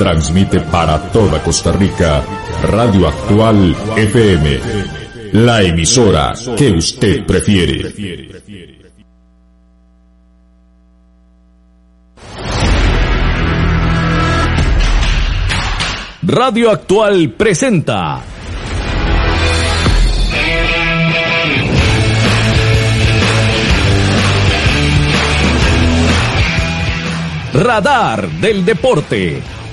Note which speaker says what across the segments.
Speaker 1: Transmite para toda Costa Rica Radio Actual FM, la emisora que usted prefiere. Radio Actual presenta Radar del Deporte.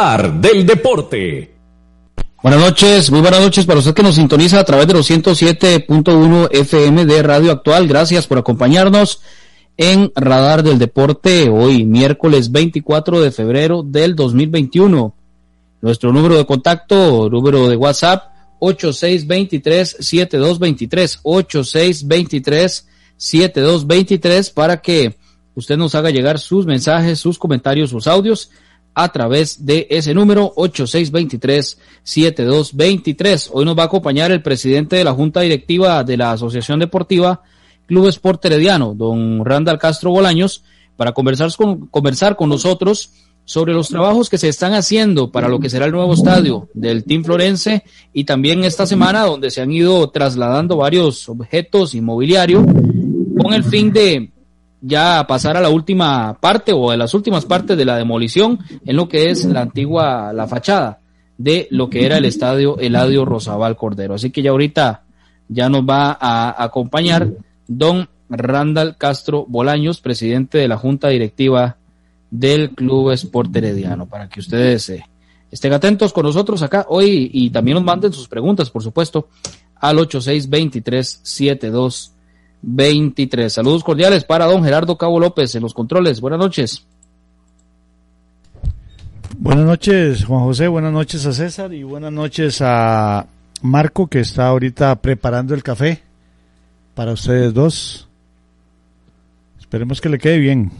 Speaker 1: Del deporte.
Speaker 2: Buenas noches, muy buenas noches para usted que nos sintoniza a través de los 107.1 FM de Radio Actual. Gracias por acompañarnos en Radar del Deporte hoy, miércoles 24 de febrero del 2021. Nuestro número de contacto, número de WhatsApp, 8623-7223, 8623-7223 para que usted nos haga llegar sus mensajes, sus comentarios, sus audios a través de ese número 8623-7223. Hoy nos va a acompañar el presidente de la Junta Directiva de la Asociación Deportiva Club Sport Herediano, don Randall Castro Bolaños, para conversar con, conversar con nosotros sobre los trabajos que se están haciendo para lo que será el nuevo estadio del Team Florense y también esta semana donde se han ido trasladando varios objetos inmobiliarios con el fin de ya pasar a la última parte o a las últimas partes de la demolición en lo que es la antigua, la fachada de lo que era el estadio Eladio Rosabal Cordero. Así que ya ahorita ya nos va a acompañar don Randall Castro Bolaños, presidente de la Junta Directiva del Club Sport Herediano, para que ustedes eh, estén atentos con nosotros acá hoy y también nos manden sus preguntas, por supuesto, al 862372 23. Saludos cordiales para don Gerardo Cabo López en los controles. Buenas noches.
Speaker 3: Buenas noches, Juan José. Buenas noches a César y buenas noches a Marco que está ahorita preparando el café para ustedes dos. Esperemos que le quede bien.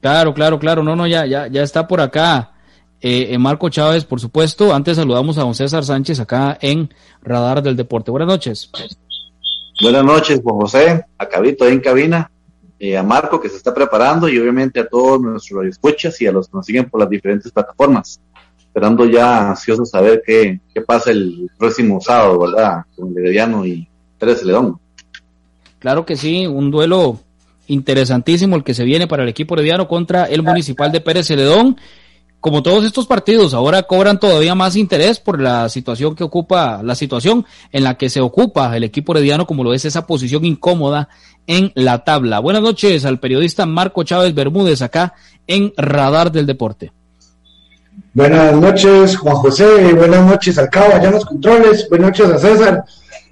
Speaker 2: Claro, claro, claro. No, no, ya, ya, ya está por acá. Eh, eh Marco Chávez, por supuesto. Antes saludamos a don César Sánchez acá en Radar del Deporte. Buenas noches.
Speaker 4: Buenas noches, Juan José, a Cabito ahí en cabina, eh, a Marco que se está preparando y obviamente a todos nuestros escuchas y a los que nos siguen por las diferentes plataformas. Esperando ya ansiosos saber qué, qué pasa el próximo sábado, ¿verdad? Con Herediano y Pérez León.
Speaker 2: Claro que sí, un duelo interesantísimo el que se viene para el equipo herediano contra el municipal de Pérez Celedón como todos estos partidos, ahora cobran todavía más interés por la situación que ocupa, la situación en la que se ocupa el equipo herediano, como lo es esa posición incómoda en la tabla. Buenas noches al periodista Marco Chávez Bermúdez acá en Radar del Deporte.
Speaker 5: Buenas noches, Juan José, buenas noches al Cabo, allá en los controles, buenas noches a César.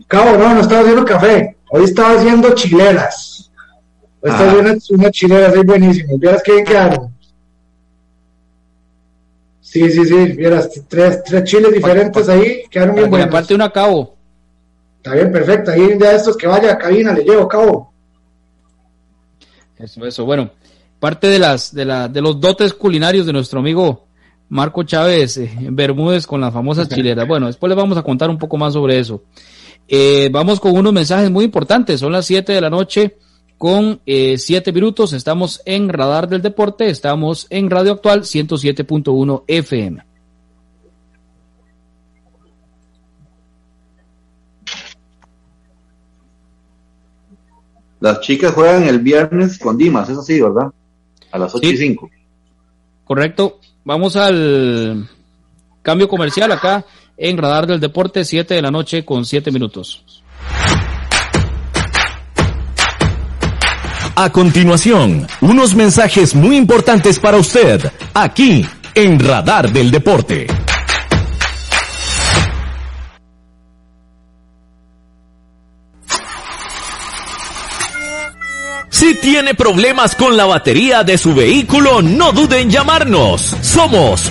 Speaker 5: Cabo, no, no estaba haciendo café, hoy estaba haciendo chileras. Hoy estaba ah. haciendo unas chileras ahí buenísimas, ¿vieras qué quedaron? Sí, sí, sí, vieras, tres, tres chiles diferentes ahí, quedaron bien buenos.
Speaker 2: aparte una cabo.
Speaker 5: Está bien, perfecto, ahí de estos que vaya a cabina le llevo cabo.
Speaker 2: Eso, eso, bueno. parte de las de, la, de los dotes culinarios de nuestro amigo Marco Chávez eh, Bermúdez con las famosas chileras. Bueno, después les vamos a contar un poco más sobre eso. Eh, vamos con unos mensajes muy importantes. Son las 7 de la noche con eh, 7 minutos. Estamos en Radar del Deporte. Estamos en Radio Actual 107.1 FM.
Speaker 4: Las chicas juegan el viernes con Dimas, es así, ¿verdad? A las 8 y 5.
Speaker 2: Correcto. Vamos al cambio comercial acá en Radar del Deporte, 7 de la noche con 7 minutos.
Speaker 1: A continuación, unos mensajes muy importantes para usted, aquí en Radar del Deporte. Si tiene problemas con la batería de su vehículo, no dude en llamarnos. Somos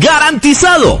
Speaker 1: ¡Garantizado!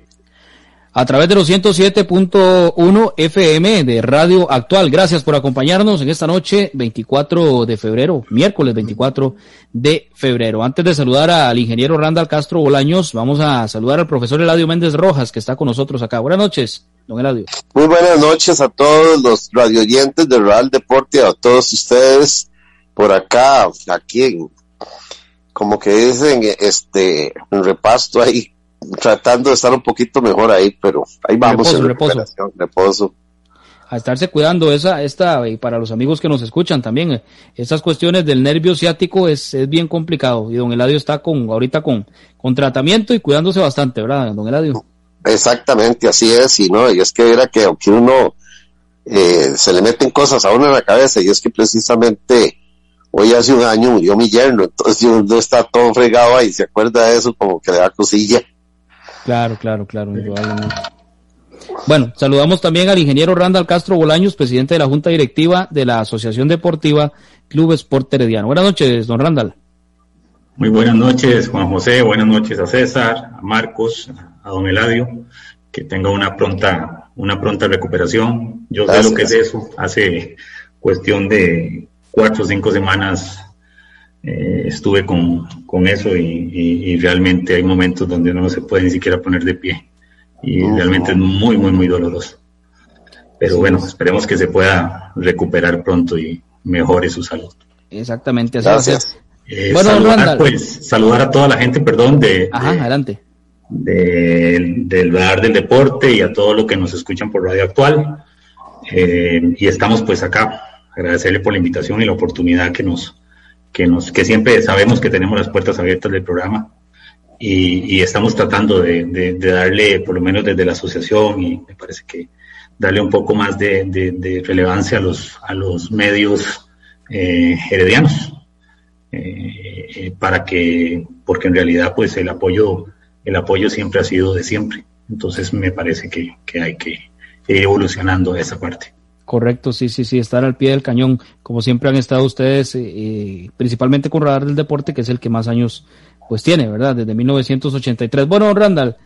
Speaker 2: a través de los 107.1 FM de Radio Actual. Gracias por acompañarnos en esta noche, 24 de febrero, miércoles 24 de febrero. Antes de saludar al ingeniero Randall Castro Bolaños, vamos a saludar al profesor Eladio Méndez Rojas, que está con nosotros acá. Buenas noches, don Eladio.
Speaker 6: Muy buenas noches a todos los radioyentes de Real Deporte, a todos ustedes por acá, aquí en, como que dicen, este, un repasto ahí tratando de estar un poquito mejor ahí, pero ahí vamos.
Speaker 2: Reposo, reposo. A estarse cuidando esa, esta, y para los amigos que nos escuchan también, eh, estas cuestiones del nervio ciático es, es bien complicado y don Eladio está con, ahorita con, con tratamiento y cuidándose bastante, ¿verdad, don Eladio?
Speaker 6: Exactamente, así es, y no, y es que era que aunque uno eh, se le meten cosas a uno en la cabeza y es que precisamente hoy hace un año murió mi yerno, entonces uno está todo fregado ahí, se acuerda de eso como que le da cosilla.
Speaker 2: Claro, claro, claro, Bueno, saludamos también al ingeniero Randall Castro Bolaños, presidente de la Junta Directiva de la Asociación Deportiva Club Sport Herediano. Buenas noches, don Randall.
Speaker 7: Muy buenas noches, Juan José. Buenas noches a César, a Marcos, a don Eladio. Que tenga una pronta, una pronta recuperación. Yo sé lo que es eso. Hace cuestión de cuatro o cinco semanas eh, estuve con, con eso y, realmente hay momentos donde uno no se puede ni siquiera poner de pie. Y realmente es muy, muy, muy doloroso. Pero bueno, esperemos que se pueda recuperar pronto y mejore su salud.
Speaker 2: Exactamente, así
Speaker 6: Gracias.
Speaker 7: Eh, bueno, saludar, pues, saludar a toda la gente, perdón, de,
Speaker 2: adelante.
Speaker 7: del bar del deporte y a todos los que nos escuchan por Radio Actual. Eh, y estamos pues acá, agradecerle por la invitación y la oportunidad que nos, que nos, que siempre sabemos que tenemos las puertas abiertas del programa. Y, y estamos tratando de, darle, por lo menos desde la asociación, y me parece que darle un poco más de, relevancia a los, a los medios eh, heredianos eh, eh, para que, porque en realidad pues el apoyo, el apoyo siempre ha sido de siempre. Entonces me parece que, hay que ir evolucionando esa parte.
Speaker 2: Correcto, sí, sí, sí, estar al pie del cañón, como siempre han estado ustedes, eh, principalmente con Radar del Deporte, que es el que más años pues tiene, ¿verdad? Desde 1983. Bueno, Randall,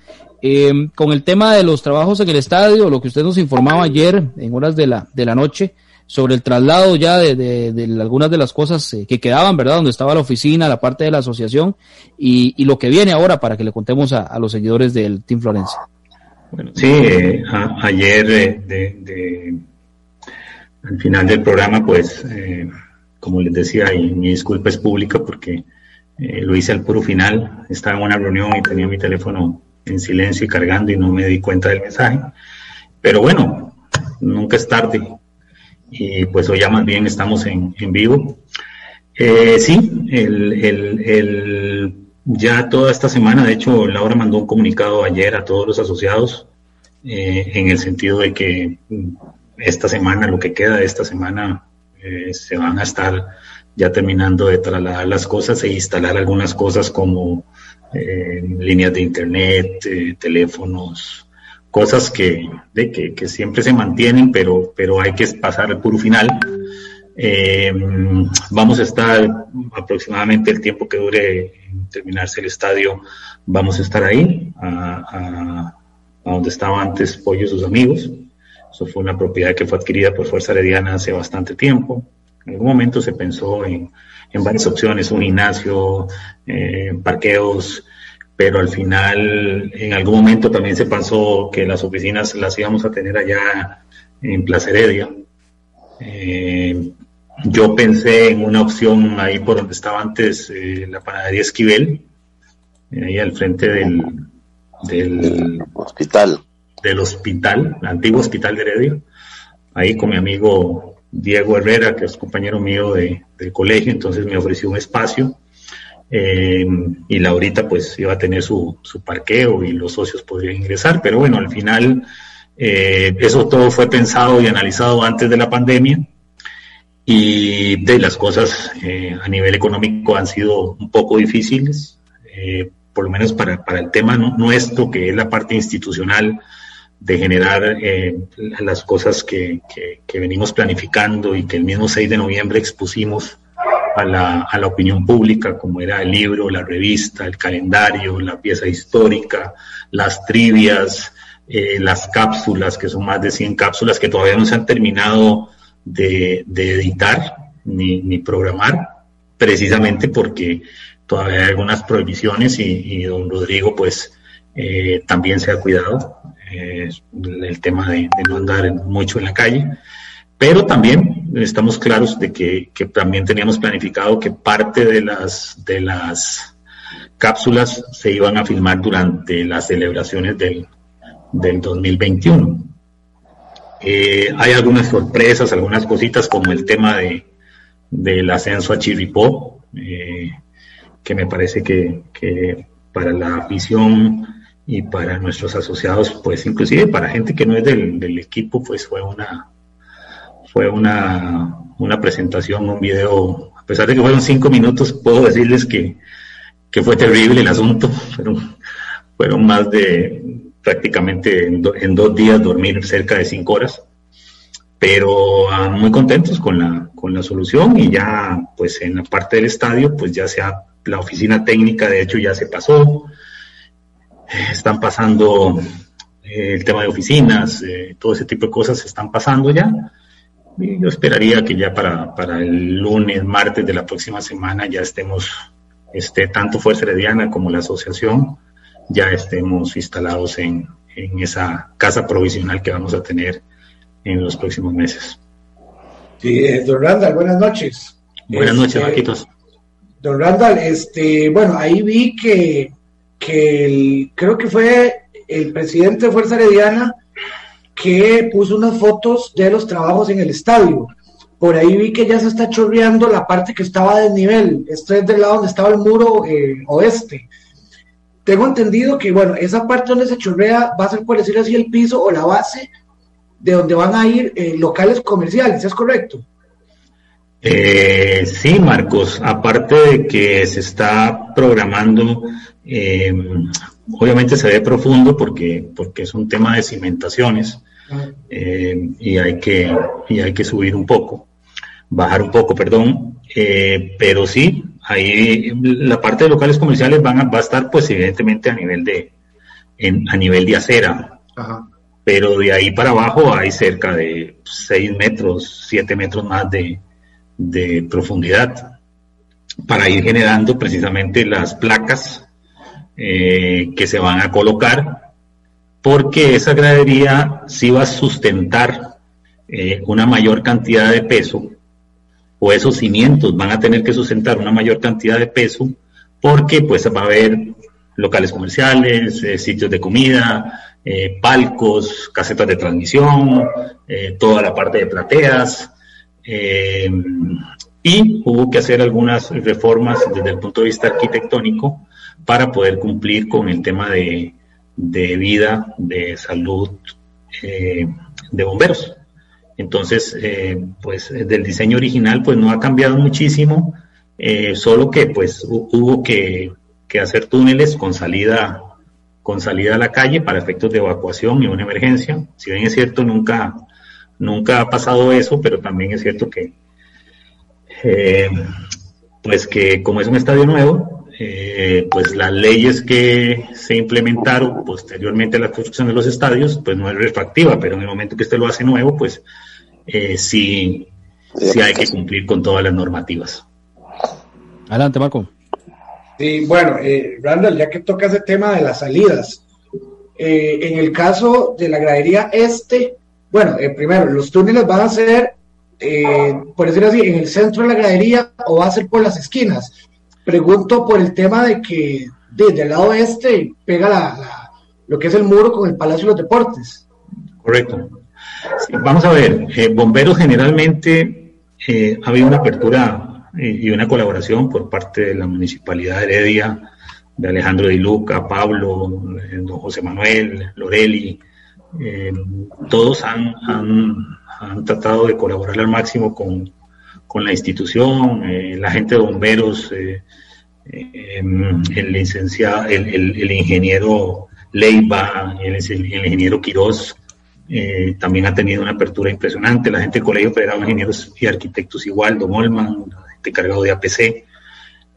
Speaker 2: con el tema de los trabajos en el estadio, lo que usted nos informaba ayer en horas de la, de la noche, sobre el traslado ya de, de, algunas de las cosas eh, que quedaban, ¿verdad? Donde estaba la oficina, la parte de la asociación y, y lo que viene ahora para que le contemos a, los seguidores del Team Florencia.
Speaker 7: Bueno, sí, eh, ayer eh, de, al final del programa, pues, como les decía, y mi disculpa es pública porque lo hice al puro final, estaba en una reunión y tenía mi teléfono en silencio y cargando y no me di cuenta del mensaje. Pero bueno, nunca es tarde y pues hoy ya más bien estamos en, en vivo. Eh, sí, el, el, el, ya toda esta semana, de hecho, Laura mandó un comunicado ayer a todos los asociados eh, en el sentido de que esta semana, lo que queda de esta semana, eh, se van a estar ya terminando de trasladar las cosas e instalar algunas cosas como eh, líneas de internet, teléfonos, cosas que, de, que, que, siempre se mantienen, pero, pero hay que pasar el puro final. Eh, vamos a estar aproximadamente el tiempo que dure terminarse el estadio, vamos a estar ahí, a, a, donde estaba antes Pollo y sus amigos. Eso fue una propiedad que fue adquirida por Fuerza Herediana hace bastante tiempo. En algún momento se pensó en, en varias opciones, un gimnasio, eh, parqueos, pero al final en algún momento también se pensó que las oficinas las íbamos a tener allá en Plaza Heredia. Eh, yo pensé en una opción ahí por donde estaba antes eh, la panadería Esquivel, ahí al frente del, del
Speaker 6: hospital.
Speaker 7: Del hospital, el antiguo hospital de Heredia, ahí con mi amigo Diego Herrera, que es compañero mío de, del colegio, entonces me ofreció un espacio eh, y Laurita pues iba a tener su, su, parqueo y los socios podrían ingresar, pero bueno, al final eh, eso todo fue pensado y analizado antes de la pandemia y de las cosas eh, a nivel económico han sido un poco difíciles, por lo menos para, para el tema nuestro, que es la parte institucional de generar las cosas que, que, venimos planificando y que el mismo 6 de noviembre expusimos a la, a la opinión pública, como era el libro, la revista, el calendario, la pieza histórica, las trivias, eh, las cápsulas, que son más de 100 cápsulas que todavía no se han terminado de, de editar ni, ni, programar, precisamente porque todavía hay algunas prohibiciones y, y don Rodrigo pues eh, también se ha cuidado el tema de, de, no andar mucho en la calle. Pero también estamos claros de que, también teníamos planificado que parte de las, de las cápsulas se iban a filmar durante las celebraciones del, del 2021. Eh, hay algunas sorpresas, algunas cositas como el tema de, del ascenso a Chirripó, eh, que me parece que, que, para la afición y para nuestros asociados, pues inclusive para gente que no es del, del equipo, pues fue una, fue una, una presentación, un video, a pesar de que fueron cinco minutos, puedo decirles que, que fue terrible el asunto, fueron, fueron más de prácticamente en, dos días dormir cerca de cinco horas, pero ah, muy contentos con la, con la solución y ya pues en la parte del estadio pues ya sea la oficina técnica de hecho ya se pasó, están pasando eh, el tema de oficinas, eh, todo ese tipo de cosas se están pasando ya. Y yo esperaría que ya para, para el lunes, martes de la próxima semana ya estemos, esté tanto Fuerza Herediana como la asociación, ya estemos instalados en, en esa casa provisional que vamos a tener en los próximos meses.
Speaker 5: Sí, eh, don Randall, buenas noches.
Speaker 7: Buenas noches, este, Marquitos.
Speaker 5: Don Randall, este, bueno, ahí vi que, que el, creo que fue el presidente de Fuerza Herediana que puso unas fotos de los trabajos en el estadio. Por ahí vi que ya se está chorreando la parte que estaba del nivel. Esto es del lado donde estaba el muro eh, oeste. Tengo entendido que, bueno, esa parte donde se chorrea va a ser, por decir así, el piso o la base de donde van a ir eh, locales comerciales, ¿es correcto?
Speaker 7: Eh, sí, Marcos, aparte de que se está programando eh, obviamente se ve profundo porque, porque es un tema de cimentaciones eh, y, hay que, y hay que subir un poco, bajar un poco, perdón, eh, pero sí, ahí la parte de locales comerciales van a, va a estar pues evidentemente a nivel de, a nivel de acera. Pero de ahí para abajo hay cerca de 6 metros, 7 metros más de, de profundidad para ir generando precisamente las placas eh, que se van a colocar, porque esa gradería sí va a sustentar eh, una mayor cantidad de peso, o esos cimientos van a tener que sustentar una mayor cantidad de peso, porque pues va a haber locales comerciales, eh, sitios de comida, palcos, casetas de transmisión, toda la parte de plateas, y hubo que hacer algunas reformas desde el punto de vista arquitectónico para poder cumplir con el tema de, vida, de salud eh, de bomberos. Entonces, eh, pues del diseño original pues no ha cambiado muchísimo, eh, solo que pues hubo que, hacer túneles con salida con salida a la calle para efectos de evacuación y una emergencia. Si bien es cierto, nunca, nunca ha pasado eso, pero también es cierto que, pues que como es un estadio nuevo, eh, pues las leyes que se implementaron posteriormente a la construcción de los estadios, pues no es retroactiva, pero en el momento que usted lo hace nuevo, pues eh, sí, sí hay que cumplir con todas las normativas.
Speaker 2: Adelante, Marco.
Speaker 5: Sí, bueno, eh, Randall, ya que toca ese tema de las salidas, eh, en el caso de la gradería este, bueno, primero, los túneles van a ser, por decirlo así, en el centro de la gradería o va a ser por las esquinas Pregunto por el tema de que desde el lado este pega la, lo que es el muro con el Palacio de los Deportes.
Speaker 7: Correcto. vamos a ver, eh, bomberos generalmente eh, ha habido una apertura eh, y una colaboración por parte de la Municipalidad de Heredia, de Alejandro Di Luca, Pablo, don José Manuel, Loreli, todos han, tratado de colaborar al máximo con, con la institución, eh, la gente de bomberos, eh, em, el licenciado, el, ingeniero Leiva, el, ingeniero Quirós, eh, también ha tenido una apertura impresionante, la gente del Colegio Federal de Ingenieros y Arquitectos igual, Don Olman, la gente cargado de APC,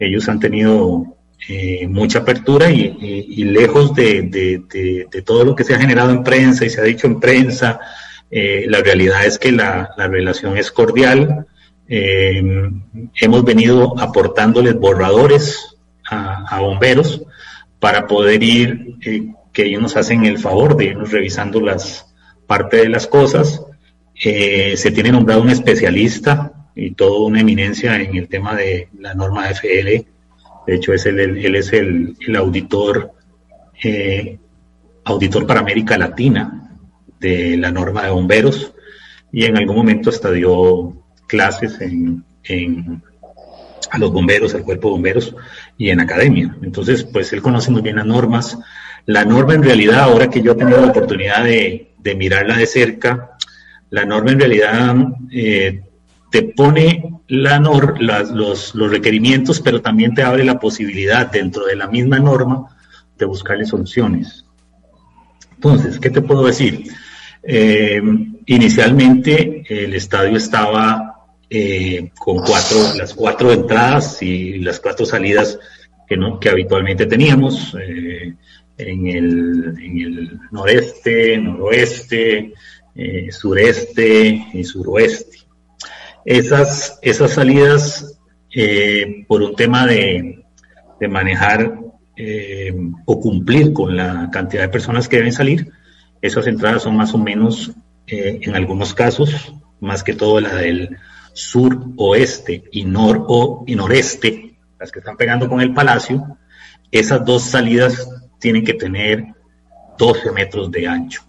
Speaker 7: ellos han tenido mucha apertura y, lejos de, todo lo que se ha generado en prensa y se ha dicho en prensa, la realidad es que la relación es cordial, eh, hemos venido aportándoles borradores a, bomberos para poder ir, eh, que ellos nos hacen el favor de irnos revisando las parte de las cosas. Eh, se tiene nombrado un especialista y toda una eminencia en el tema de la norma FL. De hecho, es el, él es el, el auditor, auditor para América Latina de la norma de bomberos y en algún momento hasta dio clases en, a los bomberos, al cuerpo de bomberos y en academia. Entonces, pues él conoce muy bien las normas. La norma en realidad, ahora que yo he tenido la oportunidad de, mirarla de cerca, La norma en realidad eh, te pone la nor los, los requerimientos, pero también te abre la posibilidad dentro de la misma norma de buscarle soluciones. Entonces, ¿qué te puedo decir? Eh, inicialmente el estadio estaba eh, con cuatro, las cuatro entradas y las cuatro salidas que, no, que habitualmente teníamos eh, en, el, en, noreste, noroeste, sureste y suroeste. Esas, esas salidas, por un tema de, de manejar o cumplir con la cantidad de personas que deben salir, esas entradas son más o menos, eh, en algunos casos, más que todo la del sur oeste y nor o noreste, las que están pegando con el palacio, esas dos salidas tienen que tener 12 metros de ancho.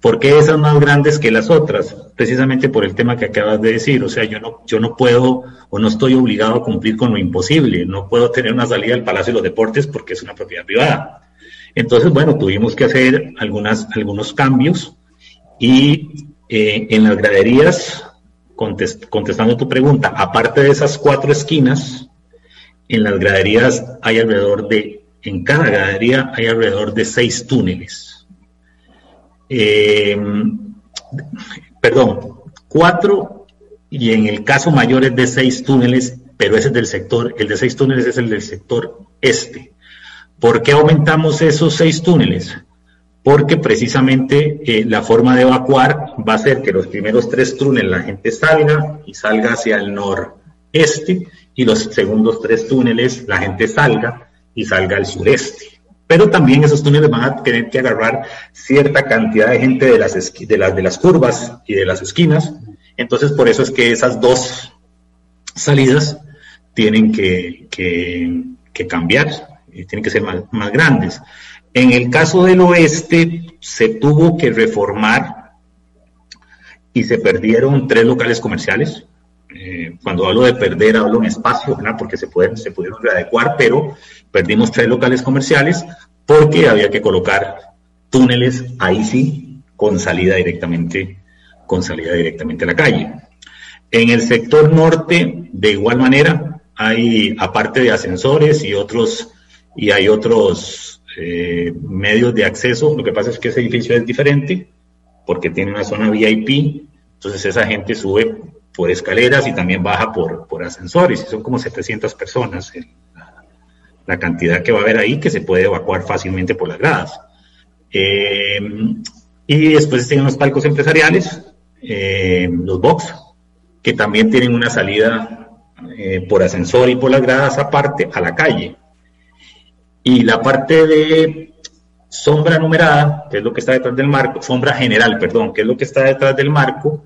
Speaker 7: ¿Por qué esas más grandes que las otras? Precisamente por el tema que acabas de decir. O sea, yo no, yo no puedo o no estoy obligado a cumplir con lo imposible. No puedo tener una salida al Palacio de los Deportes porque es una propiedad privada. Entonces, bueno, tuvimos que hacer algunas, algunos cambios y eh, en las graderías, contestando tu pregunta, aparte de esas cuatro esquinas, en las graderías hay alrededor de, en cada gradería hay alrededor de seis túneles. Em, perdón, cuatro y en el caso mayor es de seis túneles, pero ese es del sector, el de seis túneles es el del sector este. ¿Por qué aumentamos esos seis túneles? Porque precisamente eh, la forma de evacuar va a ser que los primeros tres túneles la gente salga y salga hacia el noreste y los segundos tres túneles la gente salga y salga al sureste. Pero también esos túneles van a tener que agarrar cierta cantidad de gente de las, de curvas y de las esquinas. Entonces, por eso es que esas dos salidas tienen que, que, que cambiar tienen que ser más grandes. En el caso del oeste se tuvo que reformar y se perdieron tres locales comerciales. Eh, cuando hablo de perder, hablo en espacio, ¿verdad? porque se, pueden, se pudieron readecuar, pero perdimos tres locales comerciales porque había que colocar túneles, ahí sí, con salida directamente, con salida directamente a la calle. En el sector norte, de igual manera, hay, aparte de ascensores y otros y hay otros eh, medios de acceso. Lo que pasa es que ese edificio es diferente porque tiene una zona VIP, entonces esa gente sube por escaleras y también baja por, por ascensores, y son como 700 personas la, cantidad que va a haber ahí que se puede evacuar fácilmente por las gradas. Eh, y después tienen los palcos empresariales, eh, los box, que también tienen una salida por ascensor y por las gradas aparte a la calle. Y la parte de sombra numerada, que es lo que está detrás del marco, sombra general, perdón, que es lo que está detrás del marco,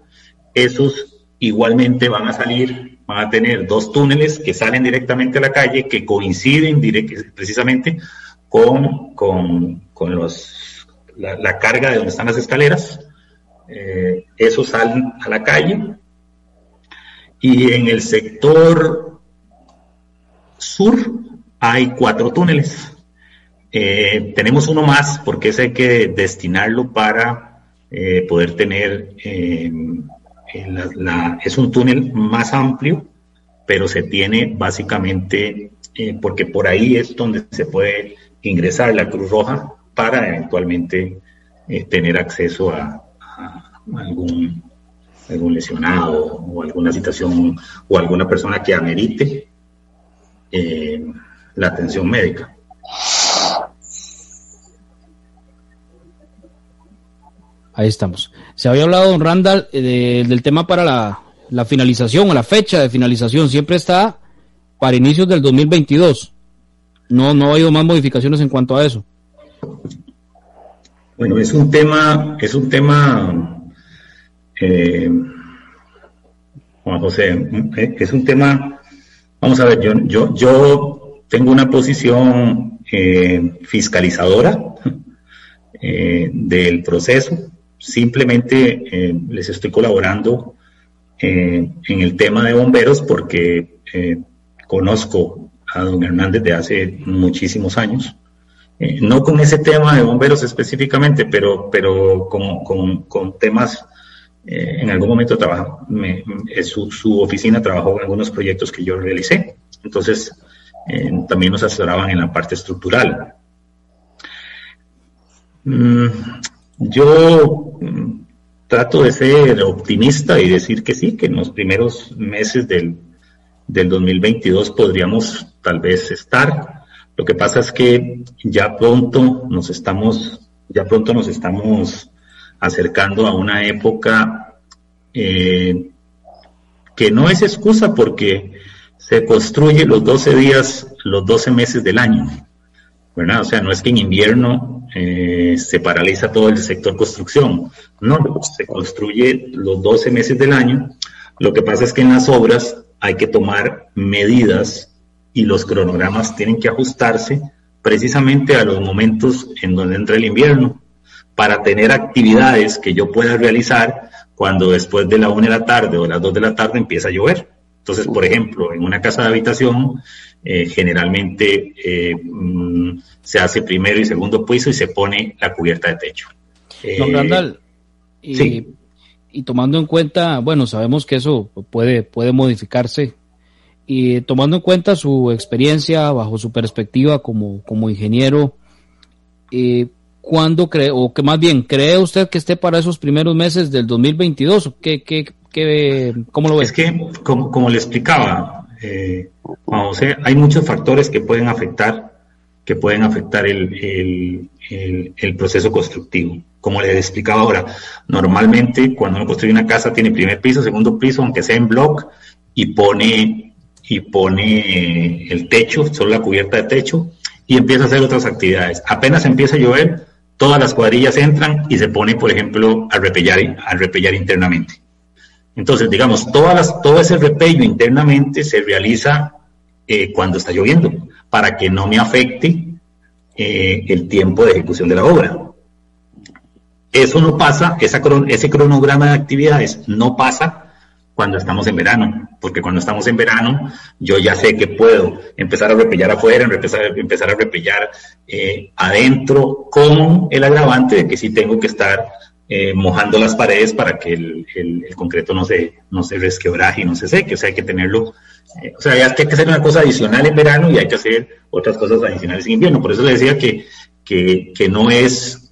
Speaker 7: esos igualmente van a salir, van a tener dos túneles que salen directamente a la calle, que coinciden precisamente con, con, los, la, carga de donde están las escaleras. Eh, esos salen a la calle. Y en el sector sur hay cuatro túneles. Eh, tenemos uno más porque ese hay que destinarlo para eh, poder tener, eh, es un túnel más amplio, pero se tiene básicamente, porque por ahí es donde se puede ingresar la Cruz Roja para eventualmente tener acceso a, algún, algún lesionado o alguna situación o alguna persona que amerite la atención médica.
Speaker 2: Ahí estamos. Se había hablado, don Randall, eh, del tema para la, finalización o la fecha de finalización. Siempre está para inicios del 2022. No, no ha habido más modificaciones en cuanto a eso.
Speaker 7: Bueno, es un tema, es un tema, eh, Juan José, eh, es un tema, vamos a ver, yo, yo, yo tengo una posición fiscalizadora del proceso simplemente eh, les estoy colaborando eh, en el tema de bomberos porque eh, conozco a don Hernández de hace muchísimos años. no con ese tema de bomberos específicamente, pero, pero con, con, temas eh, en algún momento trabajó, su, su, oficina trabajó en algunos proyectos que yo realicé. Entonces, también nos asesoraban en la parte estructural. Mm, yo mm, trato de ser optimista y decir que sí, que en los primeros meses del, del 2022 podríamos tal vez estar. Lo que pasa es que ya pronto nos estamos, ya pronto nos estamos acercando a una época eh, que no es excusa porque se construye los 12 días, los 12 meses del año. ¿verdad? O sea, no es que en invierno eh, se paraliza todo el sector construcción, no, se construye los 12 meses del año. Lo que pasa es que en las obras hay que tomar medidas y los cronogramas tienen que ajustarse precisamente a los momentos en donde entra el invierno para tener actividades que yo pueda realizar cuando después de la una de la tarde o las dos de la tarde empieza a llover. Entonces, por ejemplo, en una casa de habitación eh, generalmente eh, mm, se hace primero y segundo piso y se pone la cubierta de techo.
Speaker 2: Don eh, Randall, y, y, tomando en cuenta, bueno, sabemos que eso puede, puede modificarse, y tomando en cuenta su experiencia bajo su perspectiva como, como ingeniero, ¿cuándo cree, o que más bien, cree usted que esté para esos primeros meses del 2022? ¿Qué, qué, qué, ¿Cómo lo ve?
Speaker 7: Es que, como, como le explicaba, eh, hay muchos factores que pueden afectar, que pueden afectar el, el, proceso constructivo. Como les explicaba ahora, normalmente cuando uno construye una casa tiene primer piso, segundo piso, aunque sea en block, y pone, y pone el techo, solo la cubierta de techo, y empieza a hacer otras actividades. Apenas empieza a llover, todas las cuadrillas entran y se pone, por ejemplo, a repellar, a repellar internamente. Entonces, digamos, todas las, todo ese repello internamente se realiza eh, cuando está lloviendo, para que no me afecte eh, el tiempo de ejecución de la obra. Eso no pasa, ese cronograma de actividades no pasa cuando estamos en verano, porque cuando estamos en verano yo ya sé que puedo empezar a repellar afuera, empezar, a repellar eh, adentro con el agravante de que sí tengo que estar eh, mojando las paredes para que el, el, concreto no se, no se resquebraje y no se seque. O sea, hay que tenerlo, eh, o sea, hay que hacer una cosa adicional en verano y hay que hacer otras cosas adicionales en invierno. Por eso le decía que, que, que no es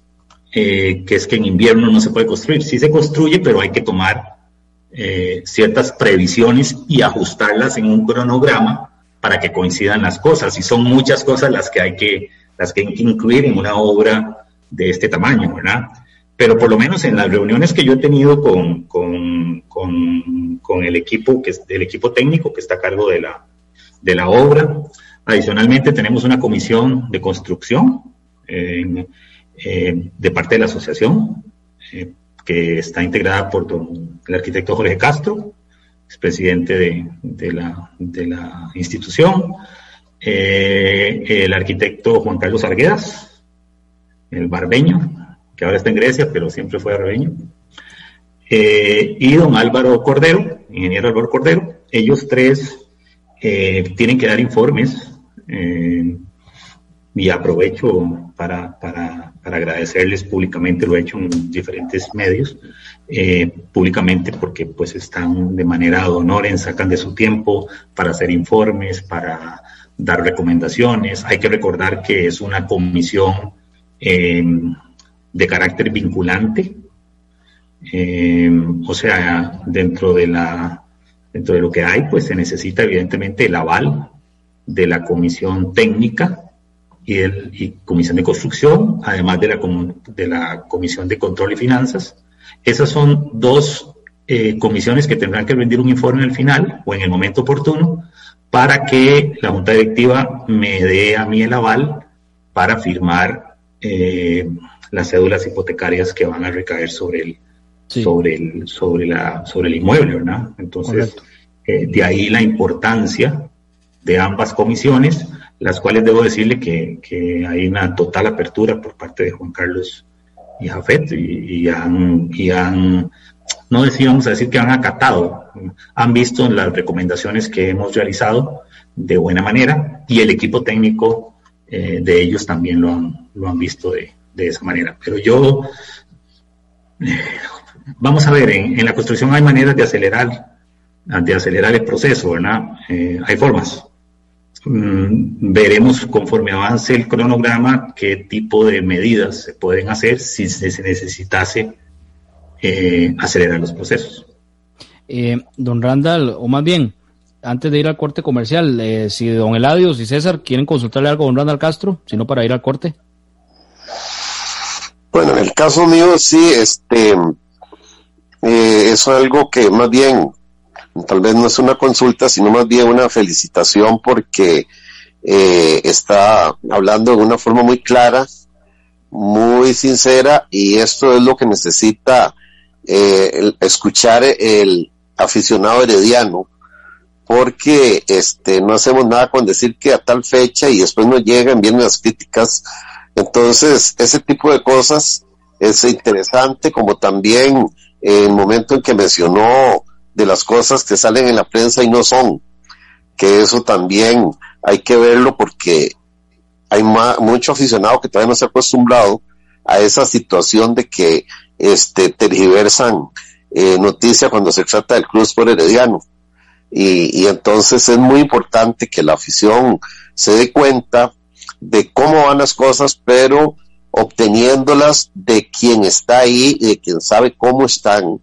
Speaker 7: eh, que es que en invierno no se puede construir. Sí se construye, pero hay que tomar ciertas previsiones y ajustarlas en un cronograma para que coincidan las cosas. Y son muchas cosas las que hay que, las que, hay que incluir en una obra de este tamaño, ¿verdad? pero por lo menos en las reuniones que yo he tenido con, con, con, el, equipo, que el equipo técnico que está a cargo de la, de la obra, adicionalmente tenemos una comisión de construcción eh, de parte de la asociación, eh, que está integrada por el arquitecto Jorge Castro, es presidente de, de, la, de la, institución, eh, el arquitecto Juan Carlos Arguedas, el barbeño, que ahora está en Grecia, pero siempre fue arbeño, eh, y don Álvaro Cordero, ingeniero Álvaro Cordero. Ellos tres eh, tienen que dar informes y aprovecho para, para, para, agradecerles públicamente, lo he hecho en diferentes medios, públicamente porque pues están de manera de honor, en sacan de su tiempo para hacer informes, para dar recomendaciones. Hay que recordar que es una comisión de carácter vinculante. Eh, o sea, dentro de la dentro de lo que hay, pues se necesita evidentemente el aval de la comisión técnica y, el, comisión de construcción, además de la, de la comisión de control y finanzas. Esas son dos eh, comisiones que tendrán que rendir un informe al final o en el momento oportuno para que la junta directiva me dé a mí el aval para firmar eh, las cédulas hipotecarias que van a recaer sobre el, sobre el, sobre la, sobre el inmueble, ¿verdad? Entonces, eh, de ahí la importancia de ambas comisiones, las cuales debo decirle que, que, hay una total apertura por parte de Juan Carlos y Jafet y, han, y han, no decíamos decir que han acatado, han visto las recomendaciones que hemos realizado de buena manera y el equipo técnico eh, de ellos también lo han, lo han visto de, de esa manera. Pero yo, vamos a ver, en, la construcción hay maneras de acelerar, de acelerar el proceso, ¿verdad? Eh, hay formas. Mm, veremos conforme avance el cronograma qué tipo de medidas se pueden hacer si se, necesitase eh, acelerar los procesos.
Speaker 2: Eh, don Randall, o más bien, antes de ir al corte comercial, eh, si don Eladio, si César quieren consultarle algo a don Randall Castro, si no para ir al corte.
Speaker 6: Bueno, en el caso mío sí, este, es algo que más bien tal vez no es una consulta, sino más bien una felicitación porque eh, está hablando de una forma muy clara, muy sincera y esto es lo que necesita eh, escuchar el aficionado herediano porque este no hacemos nada con decir que a tal fecha y después no llegan, vienen las críticas. Entonces, ese tipo de cosas es interesante, como también el momento en que mencionó de las cosas que salen en la prensa y no son, que eso también hay que verlo porque hay mucho aficionado que todavía no se ha acostumbrado a esa situación de que este, tergiversan eh, noticia cuando se trata del Cruz por Herediano. Y, y entonces es muy importante que la afición se dé cuenta de cómo van las cosas, pero obteniéndolas de quien está ahí y de quien sabe cómo están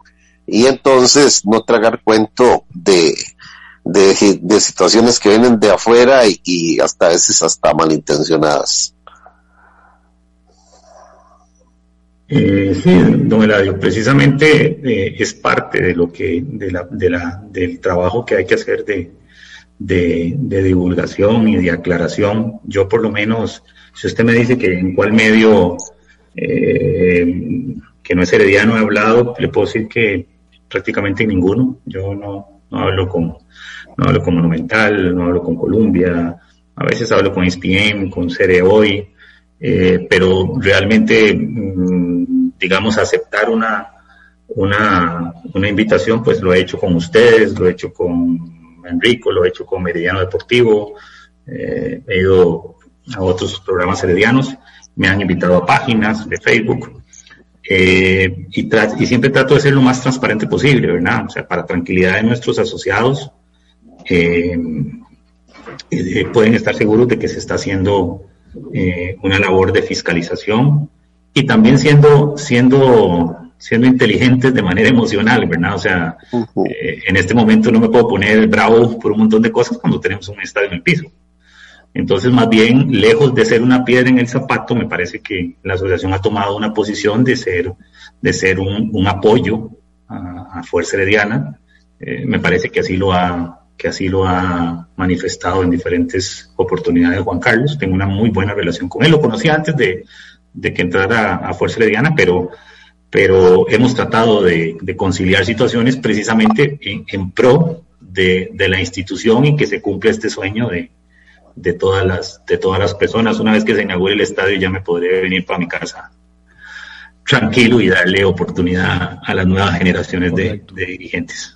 Speaker 6: y entonces no tragar cuento de, de, situaciones que vienen de afuera y, hasta a veces hasta malintencionadas.
Speaker 7: Eh, sí, don Eladio, precisamente eh, es parte de lo que, de la, de la, del trabajo que hay que hacer de, de, divulgación y de aclaración. Yo por lo menos, si usted me dice que en cuál medio eh, que no es herediano he hablado, le puedo decir que prácticamente ninguno. Yo no, no hablo con, no hablo con Monumental, no hablo con Columbia, a veces hablo con ESPN, con Cere Hoy, eh, pero realmente, mm, digamos, aceptar una, una, una invitación, pues lo he hecho con ustedes, lo he hecho con Enrico, lo he hecho con Meridiano Deportivo, eh, he ido a otros programas heredianos, me han invitado a páginas de Facebook, eh, y, y, siempre trato de ser lo más transparente posible, ¿verdad? O sea, para tranquilidad de nuestros asociados, eh, eh, pueden estar seguros de que se está haciendo una labor de fiscalización y también siendo, siendo, siendo inteligentes de manera emocional, ¿verdad? O sea, en este momento no me puedo poner bravo por un montón de cosas cuando tenemos un estadio en el piso. Entonces, más bien, lejos de ser una piedra en el zapato, me parece que la asociación ha tomado una posición de ser, de ser un, apoyo a, Fuerza Herediana. Eh, me parece que así lo ha que así lo ha manifestado en diferentes oportunidades Juan Carlos. Tengo una muy buena relación con él. Lo conocí antes de, que entrara a Fuerza Herediana, pero, pero hemos tratado de, conciliar situaciones precisamente en, pro de, de, la institución y que se cumpla este sueño de, de todas las, de todas las personas. Una vez que se inaugure el estadio ya me podré venir para mi casa tranquilo y darle oportunidad a las nuevas generaciones de, dirigentes.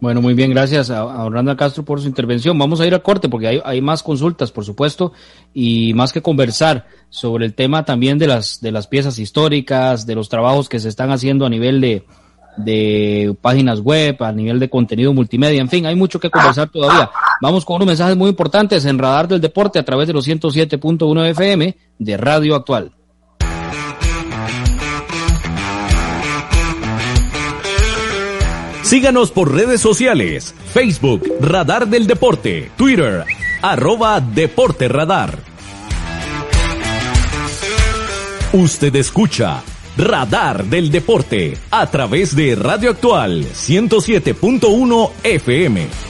Speaker 2: Bueno, muy bien, gracias a, Orlando Castro por su intervención. Vamos a ir a corte porque hay, hay, más consultas, por supuesto, y más que conversar sobre el tema también de las, de las piezas históricas, de los trabajos que se están haciendo a nivel de, de páginas web, a nivel de contenido multimedia, en fin, hay mucho que conversar todavía. Vamos con unos mensajes muy importantes en Radar del Deporte a través de los 107.1 FM de Radio Actual.
Speaker 1: Síganos por redes sociales, Facebook, Radar del Deporte, Twitter, arroba Deporte Radar. Usted escucha Radar del Deporte a través de Radio Actual 107.1 FM.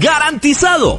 Speaker 1: ¡Garantizado!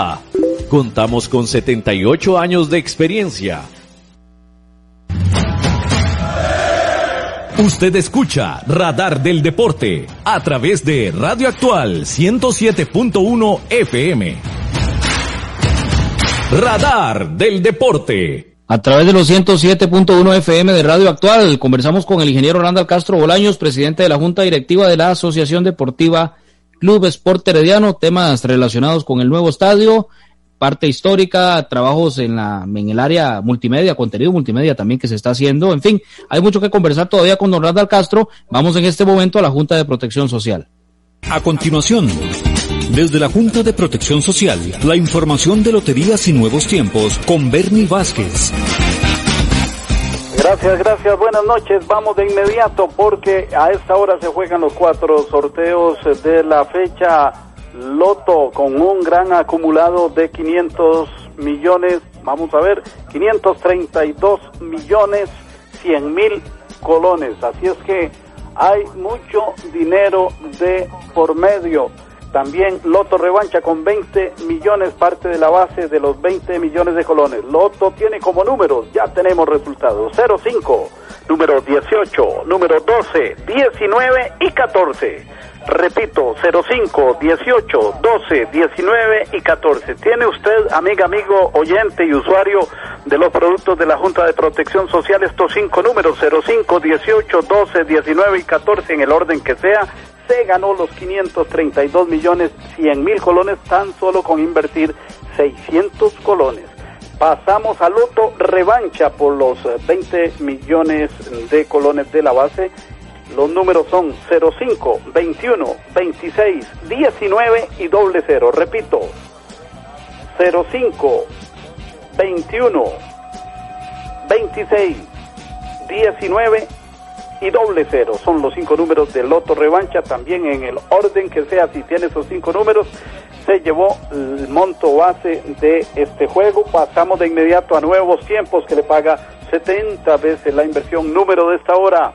Speaker 1: Contamos con 78 años de experiencia. Usted escucha Radar del Deporte a través de Radio Actual 107.1 FM. Radar del Deporte.
Speaker 2: A través de los 107.1 FM de Radio Actual, conversamos con el ingeniero Randall Castro Bolaños, presidente de la Junta Directiva de la Asociación Deportiva Club Sport Herediano, temas relacionados con el nuevo estadio, parte histórica, trabajos en la en el área multimedia, contenido multimedia también que se está haciendo, en fin, hay mucho que conversar todavía con Don Randall Castro. Vamos en este momento a la Junta de Protección Social.
Speaker 1: A continuación, desde la Junta de Protección Social, la información de loterías y nuevos tiempos con Bernie Vázquez.
Speaker 8: Gracias, gracias. Buenas noches. Vamos de inmediato porque a esta hora se juegan los cuatro sorteos de la fecha Loto con un gran acumulado de 500 millones. Vamos a ver, 532 millones 100 mil colones. Así es que hay mucho dinero de por medio. También Loto revancha con 20 millones, parte de la base de los 20 millones de colones. Loto tiene como números, ya tenemos resultados, 05, número 18, número 12, 19 y 14. Repito, 05, 18, 12, 19 y 14. ¿Tiene usted, amiga, amigo, oyente y usuario de los productos de la Junta de Protección Social estos cinco números, 05, 18, 12, 19 y 14 en el orden que sea? se ganó los 532 millones 100 mil colones tan solo con invertir 600 colones. Pasamos al loto revancha por los 20 millones de colones de la base. Los números son 05, 21, 26, 19 y doble cero. Repito, 05, 21, 26, 19 y doble cero. Son los cinco números de Loto Revancha. También en el orden que sea, si tiene esos cinco números, se llevó el monto base de este juego. Pasamos de inmediato a nuevos tiempos que le paga 70 veces la inversión. Número de esta hora.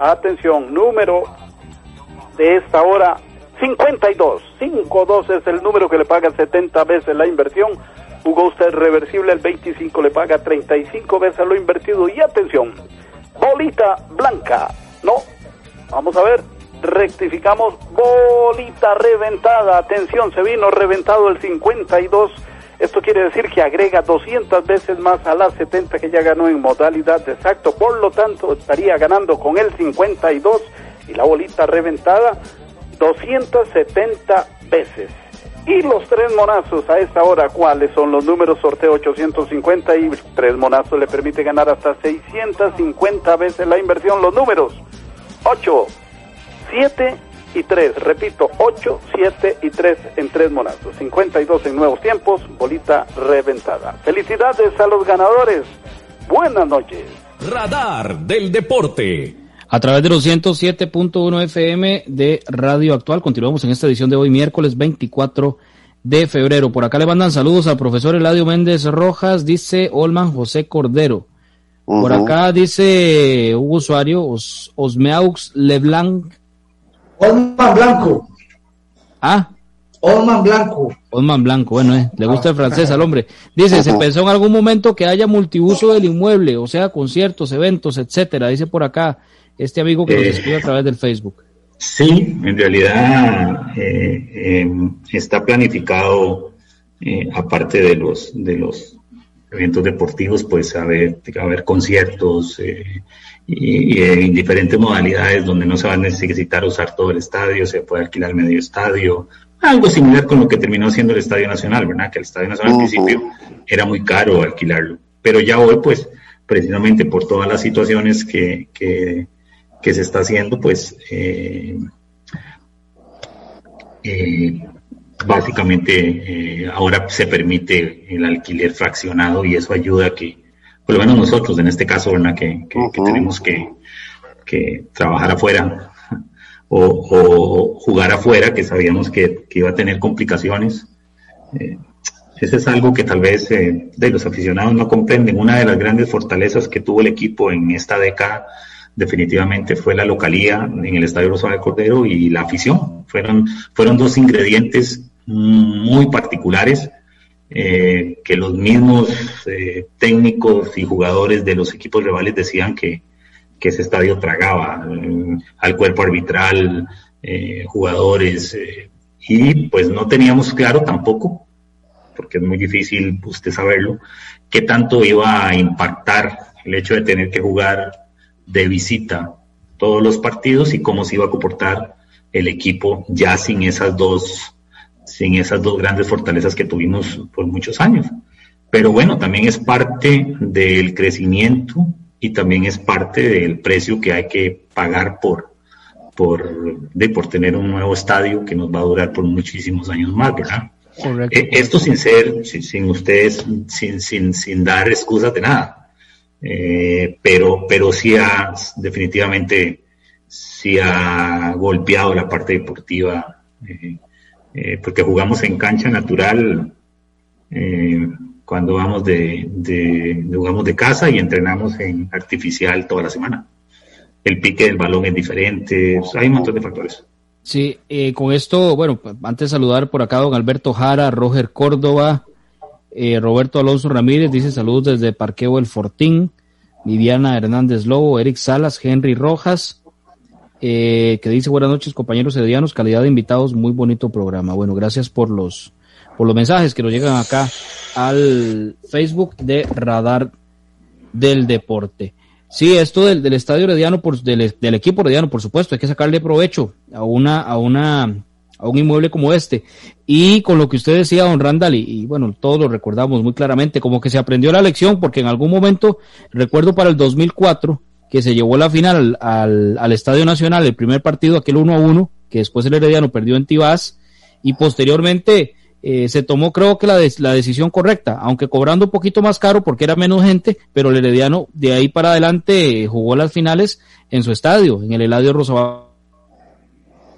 Speaker 8: Atención, número de esta hora 52. 52 es el número que le paga 70 veces la inversión. Jugó usted reversible, el 25 le paga 35 veces lo invertido. Y atención, bolita blanca. No, vamos a ver, rectificamos, bolita reventada. Atención, se vino reventado el 52. Esto quiere decir que agrega 200 veces más a las 70 que ya ganó en modalidad de exacto. Por lo tanto, estaría ganando con el 52 y la bolita reventada 270 veces. Y los tres monazos a esta hora, ¿cuáles son los números? Sorteo 850 y tres monazos le permite ganar hasta 650 veces la inversión. Los números 8, 7 y 3. Repito, 8, 7 y 3 en tres monazos. 52 en nuevos tiempos, bolita reventada. Felicidades a los ganadores. Buenas noches.
Speaker 1: Radar del Deporte.
Speaker 2: A través de los 107.1 FM de Radio Actual, continuamos en esta edición de hoy, miércoles 24 de febrero. Por acá le mandan saludos al profesor Eladio Méndez Rojas, dice Olman José Cordero. Por acá dice un usuario, Os, Osmeaux Leblanc.
Speaker 5: Olman Blanco.
Speaker 2: Ah.
Speaker 5: Olman Blanco.
Speaker 2: Olman Blanco, bueno, eh, le gusta el francés al hombre. Dice, se pensó en algún momento que haya multiuso del inmueble, o sea, conciertos, eventos, etcétera. Dice por acá este amigo que nos eh, escribe a través del Facebook.
Speaker 7: Sí, en realidad eh, em, está planificado, eh, aparte de los, de los eventos deportivos, pues haber, haber conciertos y, en diferentes modalidades donde no se va a necesitar usar todo el estadio, se puede alquilar medio estadio, algo similar con lo que terminó siendo el Estadio Nacional, ¿verdad? Que el Estadio Nacional al principio era muy caro alquilarlo, pero ya hoy, pues, precisamente por todas las situaciones que, que que se está haciendo, pues eh, eh, básicamente eh, ahora se permite el alquiler fraccionado y eso ayuda a que, por lo menos nosotros en este caso, ¿verdad? Que, tenemos que, trabajar afuera o, jugar afuera, que sabíamos que, iba a tener complicaciones. Eso es algo que tal vez de los aficionados no comprenden. Una de las grandes fortalezas que tuvo el equipo en esta década definitivamente fue la localía en el Estadio Rosario de Cordero y la afición. Fueron, fueron dos ingredientes muy particulares eh, que los mismos eh, técnicos y jugadores de los equipos rivales decían que, ese estadio tragaba eh, al cuerpo arbitral, jugadores, y pues no teníamos claro tampoco, porque es muy difícil usted saberlo, qué tanto iba a impactar el hecho de tener que jugar de visita todos los partidos y cómo se iba a comportar el equipo ya sin esas dos, sin esas dos grandes fortalezas que tuvimos por muchos años. Pero bueno, también es parte del crecimiento y también es parte del precio que hay que pagar por, por, de, por tener un nuevo estadio que nos va a durar por muchísimos años más, ¿verdad? Eh, esto sin ser, sin, sin ustedes, sin, sin, sin dar excusas de nada. Eh, pero, pero sí ha, definitivamente, sí ha golpeado la parte deportiva, eh, eh, porque jugamos en cancha natural cuando vamos de, jugamos de casa y entrenamos en artificial toda la semana. El pique del balón es diferente, hay un montón de factores.
Speaker 2: Sí, con esto, bueno, antes de saludar por acá don Alberto Jara, Roger Córdoba, eh, Roberto Alonso Ramírez dice saludos desde Parqueo El Fortín. Viviana Hernández Lobo, Eric Salas, Henry Rojas, eh, que dice buenas noches compañeros heredianos, calidad de invitados, muy bonito programa. Bueno, gracias por los, por los mensajes que nos llegan acá al Facebook de Radar del Deporte. Sí, esto del, del estadio herediano, por, del, del equipo herediano, por supuesto, hay que sacarle provecho a una, a una a un inmueble como este. Y con lo que usted decía, don Randall, y, bueno, todos lo recordamos muy claramente, como que se aprendió la lección, porque en algún momento, recuerdo para el 2004, que se llevó la final al, al, Estadio Nacional, el primer partido, aquel 1 a 1, que después el Herediano perdió en Tibás, y posteriormente eh, se tomó creo que la, la decisión correcta, aunque cobrando un poquito más caro porque era menos gente, pero el Herediano de ahí para adelante jugó las finales en su estadio, en el Eladio Rosario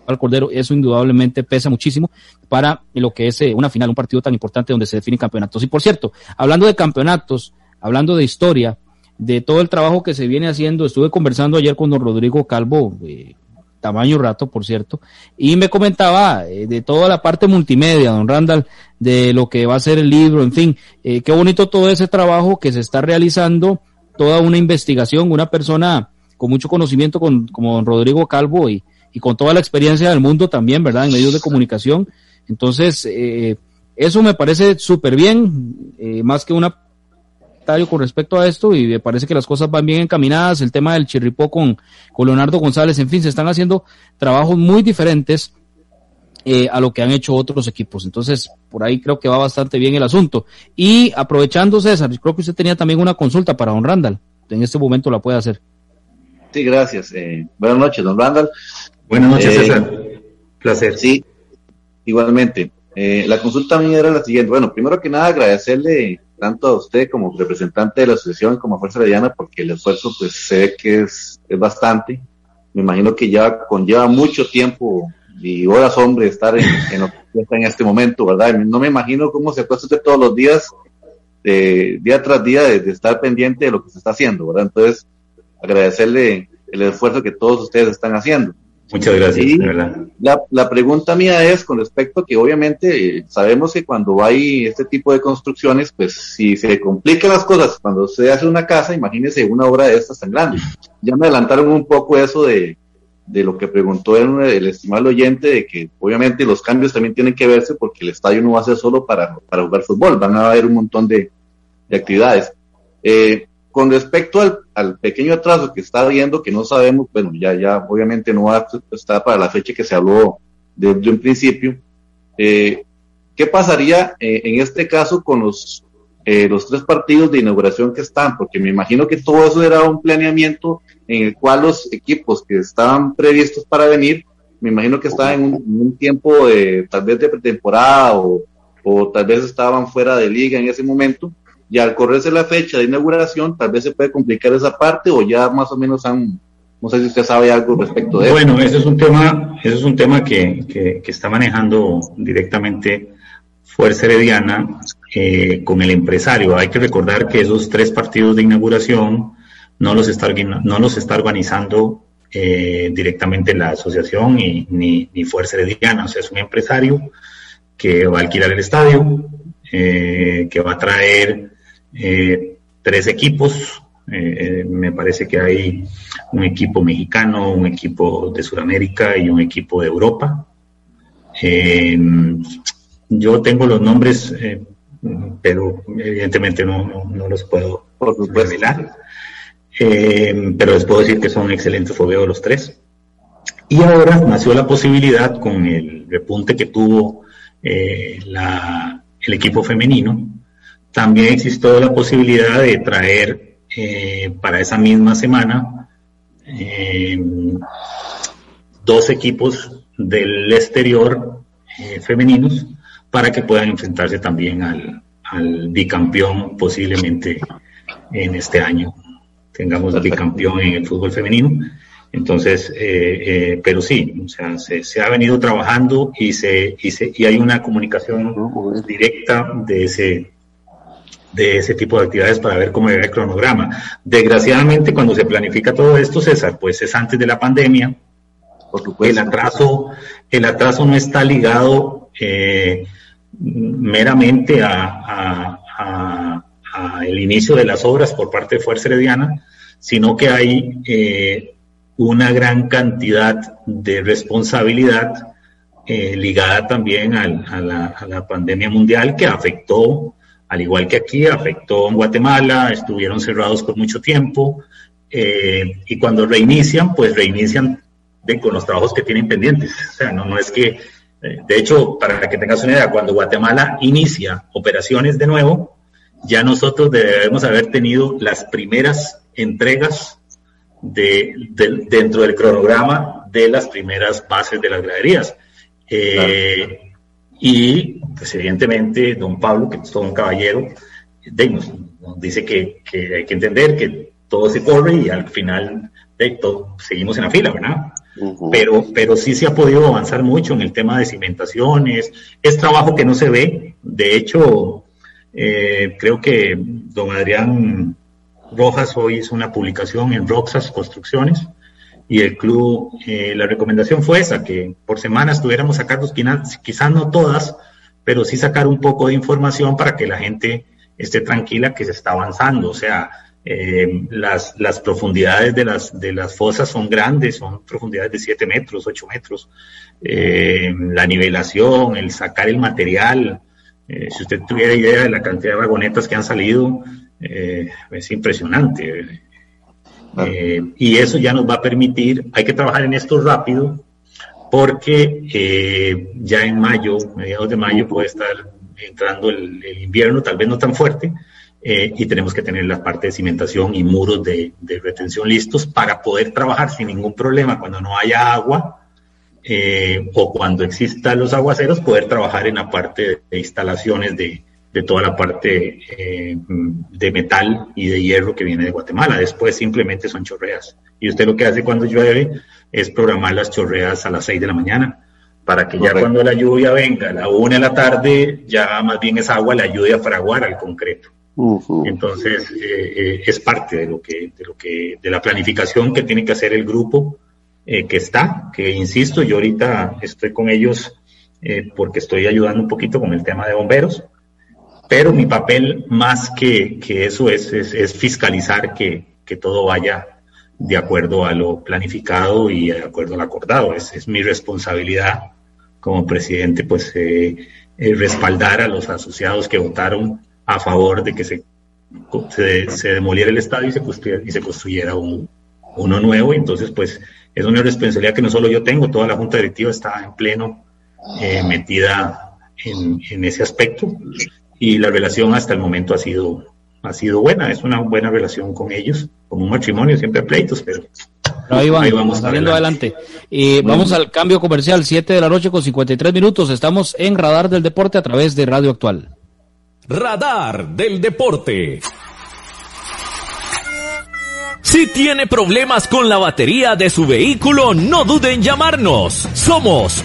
Speaker 2: al Cordero, eso indudablemente pesa muchísimo para lo que es eh, una final, un partido tan importante donde se definen campeonatos. Y por cierto, hablando de campeonatos, hablando de historia, de todo el trabajo que se viene haciendo, estuve conversando ayer con don Rodrigo Calvo, eh, tamaño rato, por cierto, y me comentaba eh, de toda la parte multimedia, don Randall, de lo que va a ser el libro, en fin, qué bonito todo ese trabajo que se está realizando, toda una investigación, una persona con mucho conocimiento con, como don Rodrigo Calvo y, y con toda la experiencia del mundo también, ¿verdad? En medios de comunicación. Entonces, eh, eso me parece súper bien, eh, más que una con respecto a esto y me parece que las cosas van bien encaminadas, el tema del chirripó con, con Leonardo González, en fin, se están haciendo trabajos muy diferentes eh, a lo que han hecho otros equipos. Entonces, por ahí creo que va bastante bien el asunto. Y aprovechando, César, creo que usted tenía también una consulta para don Randall. En este momento la puede hacer.
Speaker 4: Sí, gracias. Eh, buenas noches, don Randall.
Speaker 7: Buenas noches, eh, César. Placer.
Speaker 4: Sí, igualmente. la consulta mía era la siguiente. Bueno, primero que nada, agradecerle tanto a usted como representante de la asociación como a Fuerza Mediana porque el esfuerzo pues se ve que es, es bastante. Me imagino que ya conlleva mucho tiempo y horas, hombre, estar en, en lo que está en este momento, ¿verdad? No me imagino cómo se cuesta usted todos los días, de, día tras día, de, estar pendiente de lo que se está haciendo, ¿verdad? Entonces, agradecerle el esfuerzo que todos ustedes están haciendo.
Speaker 7: Muchas gracias,
Speaker 4: La, la, pregunta mía es con respecto a que obviamente eh, sabemos que cuando hay este tipo de construcciones, pues si se complican las cosas, cuando se hace una casa, imagínese una obra de estas tan grande. Ya me adelantaron un poco eso de, de lo que preguntó el, estimado oyente, de que obviamente los cambios también tienen que verse porque el estadio no va a ser solo para, para jugar fútbol, van a haber un montón de, actividades. Eh, con respecto al, al, pequeño atraso que está habiendo, que no sabemos, bueno, ya, ya obviamente no va a para la fecha que se habló desde un principio, eh, ¿qué pasaría eh, en este caso con los eh, los tres partidos de inauguración que están, porque me imagino que todo eso era un planeamiento en el cual los equipos que estaban previstos para venir, me imagino que estaban en un, tiempo de tal vez de pretemporada o, o, tal vez estaban fuera de liga en ese momento, y al correrse la fecha de inauguración, tal vez se puede complicar esa parte o ya más o menos han, no sé si usted sabe algo respecto de
Speaker 7: eso. Bueno, ese es un tema, ese es un tema que, que, está manejando directamente Fuerza Herediana eh, con el empresario. Hay que recordar que esos tres partidos de inauguración no los está, no los está organizando eh, directamente la asociación ni, ni, Fuerza Herediana. O sea, es un empresario que va a alquilar el estadio, eh, que va a traer tres equipos. me parece que hay un equipo mexicano, un equipo de Sudamérica y un equipo de Europa. Yo tengo los nombres, eh, pero evidentemente no, no, los puedo revelar. Eh, pero les puedo decir que son excelentes fogueos los tres. Y ahora nació la posibilidad con el repunte que tuvo eh, la, el equipo femenino. También existió la posibilidad de traer para esa misma semana dos equipos del exterior femeninos para que puedan enfrentarse también al, bicampeón posiblemente en este año. Tengamos el bicampeón en el fútbol femenino. Entonces, eh, eh, pero sí, o sea, se, ha venido trabajando y, se, y, se, y hay una comunicación directa de ese, de ese tipo de actividades para ver cómo era el cronograma. Desgraciadamente, cuando se planifica todo esto, César, pues es antes de la pandemia. el atraso, el atraso no está ligado eh, meramente a, el inicio de las obras por parte de Fuerza Herediana, sino que hay eh, una gran cantidad de responsabilidad eh, ligada también a, la, pandemia mundial que afectó, al igual que aquí, afectó en Guatemala, estuvieron cerrados por mucho tiempo eh, y cuando reinician, pues reinician con los trabajos que tienen pendientes. O sea, no, es que de hecho, para que tengas una idea, cuando Guatemala inicia operaciones de nuevo, ya nosotros debemos haber tenido las primeras entregas de, dentro del cronograma de las primeras bases de las graderías. Eh, y, pues, evidentemente, don Pablo, que es todo un caballero, nos, dice que, hay que entender que todo se corre y al final de todo, seguimos en la fila, ¿verdad? pero, pero sí se ha podido avanzar mucho en el tema de cimentaciones. Es trabajo que no se ve. De hecho, eh, creo que don Adrián Rojas hoy hizo una publicación en Roxas Construcciones y el club, eh, la recomendación fue esa, que por semana estuviéramos sacando, quizás no todas, pero sí sacar un poco de información para que la gente esté tranquila que se está avanzando. O sea, Eh, las, las profundidades de las, de las fosas son grandes, son profundidades de 7 metros, 8 metros. Eh, la nivelación, el sacar el material, eh, si usted tuviera idea de la cantidad de vagonetas que han salido, es impresionante. Y eso ya nos va a permitir, hay que trabajar en esto rápido, porque ya en mayo, mediados de mayo, puede estar entrando el invierno, tal vez no tan fuerte, eh, y tenemos que tener la parte de cimentación y muros de, retención listos para poder trabajar sin ningún problema. Cuando no haya agua eh, o cuando existan los aguaceros, poder trabajar en la parte de instalaciones de, toda la parte eh, de metal y de hierro que viene de Guatemala. Después simplemente son chorreas. Y usted lo que hace cuando llueve es programar las chorreas a las 6 de la mañana para que ya cuando la lluvia venga a la 1 de la tarde, ya más bien esa agua le ayude a fraguar al concreto. Entonces, eh, eh, es parte de lo que, de lo que, de la planificación que tiene que hacer el grupo que está, que insisto, yo ahorita estoy con ellos porque estoy ayudando un poquito con el tema de bomberos, pero mi papel más que, eso es, fiscalizar que, todo vaya de acuerdo a lo planificado y de acuerdo al acordado. Es, mi responsabilidad como presidente, pues, respaldar a los asociados que votaron a favor de que se, se, demoliera el estadio y se construyera, y se construyera un, uno nuevo. Entonces, pues, es una responsabilidad que no solo yo tengo, toda la Junta Directiva está en pleno eh, metida en, ese aspecto. Y la relación hasta el momento ha sido, ha sido buena, es una buena relación con ellos, como un matrimonio, siempre hay pleitos, pero
Speaker 2: ahí, vamos saliendo adelante. y vamos al cambio comercial, 7 de la noche con 53 minutos. Estamos en Radar del Deporte a través de Radio Actual.
Speaker 1: Radar del Deporte. Si tiene problemas con la batería de su vehículo, no duden en llamarnos. Somos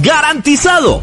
Speaker 1: ¡Garantizado!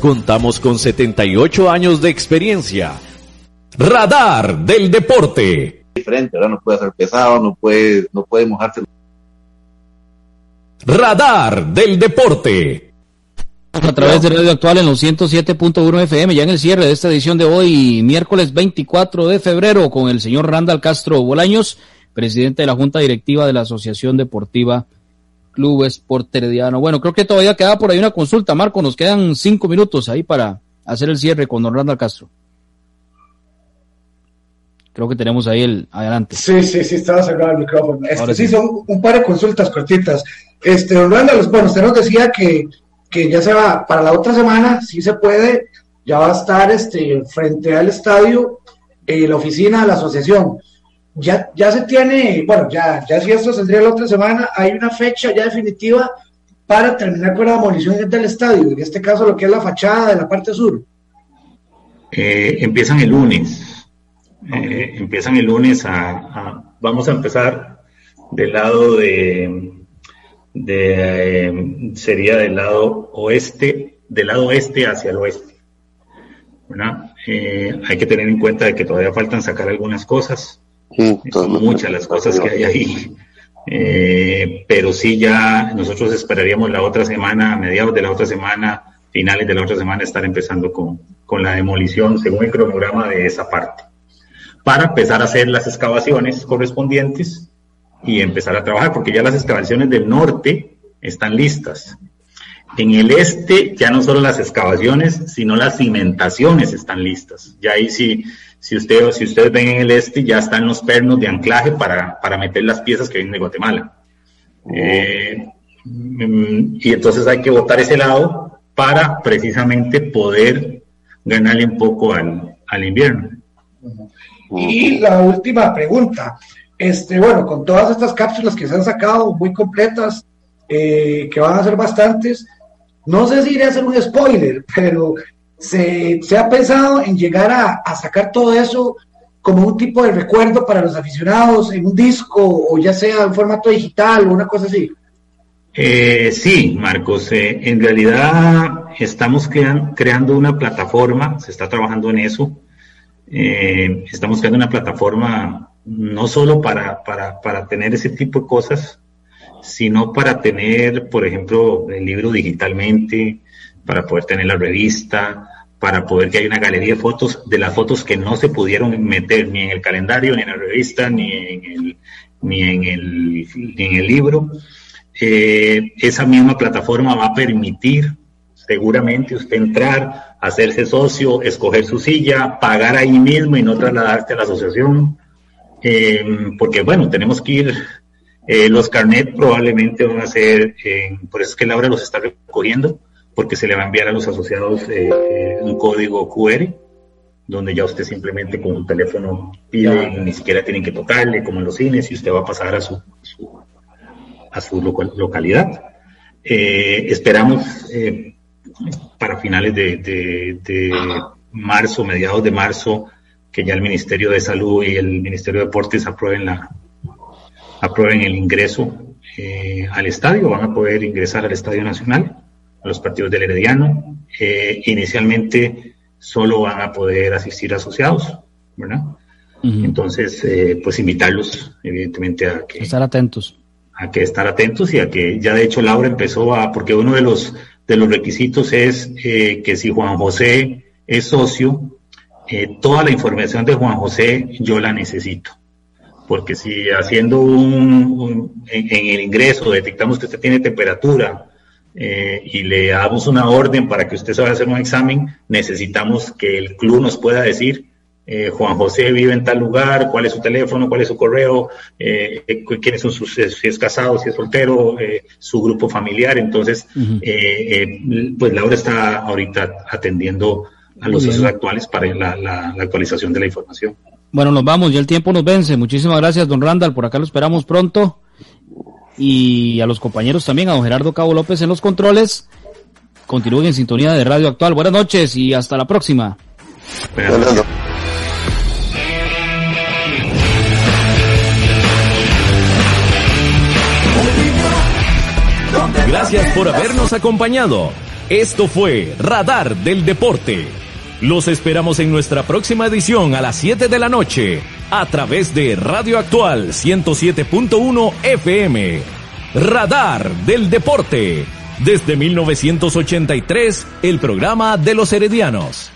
Speaker 1: Contamos con 78 años de experiencia. Radar del deporte.
Speaker 4: Diferente, ¿verdad? No puede ser pesado, no puede, no puede mojarse
Speaker 1: Radar del Deporte.
Speaker 2: A través de Radio Actual en los 107.1 FM, ya en el cierre de esta edición de hoy, miércoles 24 de febrero, con el señor Randall Castro Bolaños, presidente de la Junta Directiva de la Asociación Deportiva Club Sport Herediano. Bueno, creo que todavía queda por ahí una consulta, Marco, nos quedan cinco minutos ahí para hacer el cierre con Randall Castro. Creo que tenemos ahí el adelante.
Speaker 5: Sí, sí, sí, estaba cerrado el micrófono. Este, sí. son un par de consultas cortitas. Este, Randall, bueno, usted nos decía que, que ya se va para la otra semana, si se puede, ya va a estar este, frente al estadio eh, la oficina de la asociación. Ya, ya se tiene, bueno, ya, ya si esto saldría la otra semana, hay una fecha ya definitiva para terminar con la demolición del estadio, en este caso lo que es la fachada de la parte sur.
Speaker 7: Eh, empiezan el lunes eh, empiezan el lunes a, Vamos a empezar del lado de... de eh, sería del lado oeste, del lado oeste hacia el oeste. Hay que tener en cuenta de que todavía faltan sacar algunas cosas. Son muchas las cosas que hay ahí. pero sí ya nosotros esperaríamos la otra semana, a mediados de la otra semana, finales de la otra semana, estar empezando con, con la demolición según el cronograma de esa parte para empezar a hacer las excavaciones correspondientes y empezar a trabajar, porque ya las excavaciones del norte están listas. En el este ya no solo las excavaciones, sino las cimentaciones están listas. Ya ahí si, si, usted, si ustedes ven en el este, ya están los pernos de anclaje para, para meter las piezas que vienen de Guatemala. Eh, y entonces hay que botar ese lado para precisamente poder ganarle un poco al, al invierno.
Speaker 5: Y la última pregunta, este, bueno, con todas estas cápsulas que se han sacado, muy completas, eh, que van a ser bastantes, no sé si iré a hacer un spoiler, pero se, ha pensado en llegar a, sacar todo eso como un tipo de recuerdo para los aficionados en un disco o ya sea en formato digital o una cosa así.
Speaker 7: Eh, sí, Marcos, eh, en realidad estamos creando una plataforma, se está trabajando en eso, eh, estamos creando una plataforma no solo para, para, para, tener ese tipo de cosas, sino para tener, por ejemplo, el libro digitalmente, para poder tener la revista, para poder que haya una galería de fotos de las fotos que no se pudieron meter ni en el calendario, ni en la revista, ni en el, ni en el, ni en el libro. Eh, esa misma plataforma va a permitir seguramente usted entrar, hacerse socio, escoger su silla, pagar ahí mismo y no trasladarse a la asociación. Em, porque bueno, tenemos que ir, eh, los carnet probablemente van a ser, por eso es que Laura los está recogiendo, porque se le va a enviar a los asociados eh, eh, un código QR, donde ya usted simplemente con un teléfono pide, ni siquiera tienen que tocarle, como en los cines, y usted va a pasar a su, a su, localidad. esperamos para finales de, marzo, mediados de marzo, que ya el Ministerio de Salud y el Ministerio de Deportes aprueben, la, aprueben el ingreso eh, al estadio, van a poder ingresar al Estadio Nacional, a los partidos del Herediano. Eh, inicialmente solo van a poder asistir asociados, ¿verdad? Entonces, eh, pues invitarlos, evidentemente, a que...
Speaker 2: Estar atentos.
Speaker 7: A que estar atentos y a que ya de hecho Laura empezó a, porque uno de los de los requisitos es eh, que si Juan José es socio, eh, toda la información de Juan José yo la necesito. Porque si haciendo un, en, el ingreso detectamos que usted tiene temperatura eh, y le damos una orden para que usted se vaya a hacer un examen, necesitamos que el club nos pueda decir eh, Juan José vive en tal lugar, cuál es su teléfono, cuál es su correo, eh, eh, quiénes son sus, si es casado, si es soltero, su grupo familiar. Entonces, pues Laura está ahorita atendiendo a los socios actuales para la, actualización de la información.
Speaker 2: Bueno, nos vamos, ya el tiempo nos vence. Muchísimas gracias, don Randall, por acá lo esperamos pronto. Y a los compañeros también, a don Gerardo Cabo López en los controles. Continúen en sintonía de Radio Actual. Buenas noches y hasta la próxima.
Speaker 1: Gracias por habernos acompañado. Esto fue Radar del Deporte. Los esperamos en nuestra próxima edición a las 7 de la noche a través de Radio Actual 107.1 FM. Radar del Deporte. Desde 1983, el programa de los Heredianos.